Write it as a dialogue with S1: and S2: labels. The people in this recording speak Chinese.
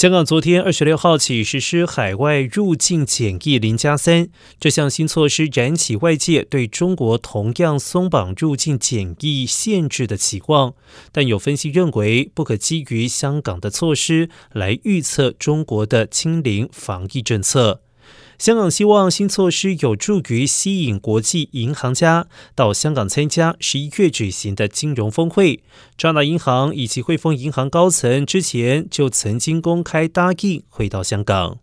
S1: 香港昨天二十六号起实施海外入境检疫零加三，这项新措施燃起外界对中国同样松绑入境检疫限制的期望。但有分析认为，不可基于香港的措施来预测中国的清零防疫政策。香港希望新措施有助于吸引国际银行家到香港参加十一月举行的金融峰会。渣打银行以及汇丰银行高层之前就曾经公开答应回到香港。